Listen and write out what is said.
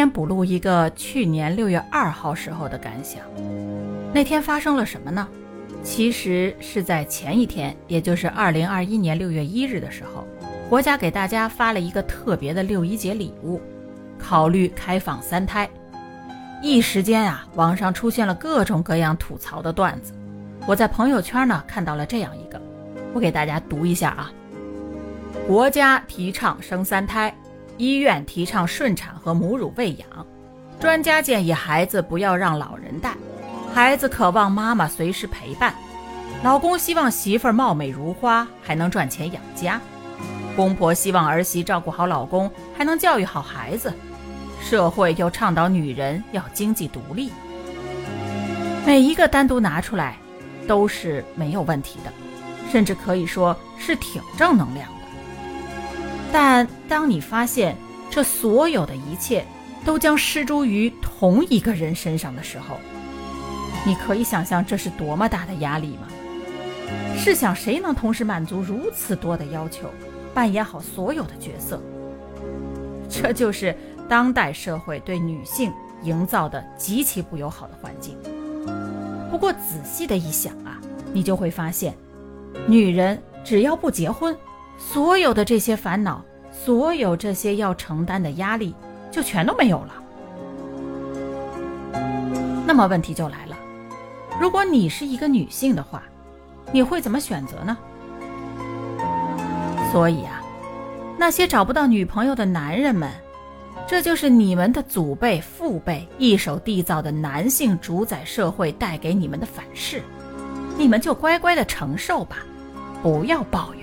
天补录一个去年六月二号时候的感想。那天发生了什么呢？其实是在前一天，也就是二零二一年六月一日的时候，国家给大家发了一个特别的六一节礼物，考虑开放三胎。一时间啊，网上出现了各种各样吐槽的段子。我在朋友圈呢看到了这样一个，我给大家读一下啊。国家提倡生三胎，医院提倡顺产和母乳喂养，专家建议孩子不要让老人带。孩子渴望妈妈随时陪伴，老公希望媳妇儿貌美如花，还能赚钱养家；公婆希望儿媳照顾好老公，还能教育好孩子；社会又倡导女人要经济独立。每一个单独拿出来，都是没有问题的，甚至可以说是挺正能量。但当你发现这所有的一切都将施诸于同一个人身上的时候，你可以想象这是多么大的压力吗？试想，谁能同时满足如此多的要求，扮演好所有的角色？这就是当代社会对女性营造的极其不友好的环境。不过仔细的一想啊，你就会发现，女人只要不结婚，所有的这些烦恼，所有这些要承担的压力，就全都没有了。那么问题就来了。如果你是一个女性的话，你会怎么选择呢？所以啊，那些找不到女朋友的男人们，这就是你们的祖辈、父辈一手缔造的男性主宰社会带给你们的反噬，你们就乖乖的承受吧，不要抱怨。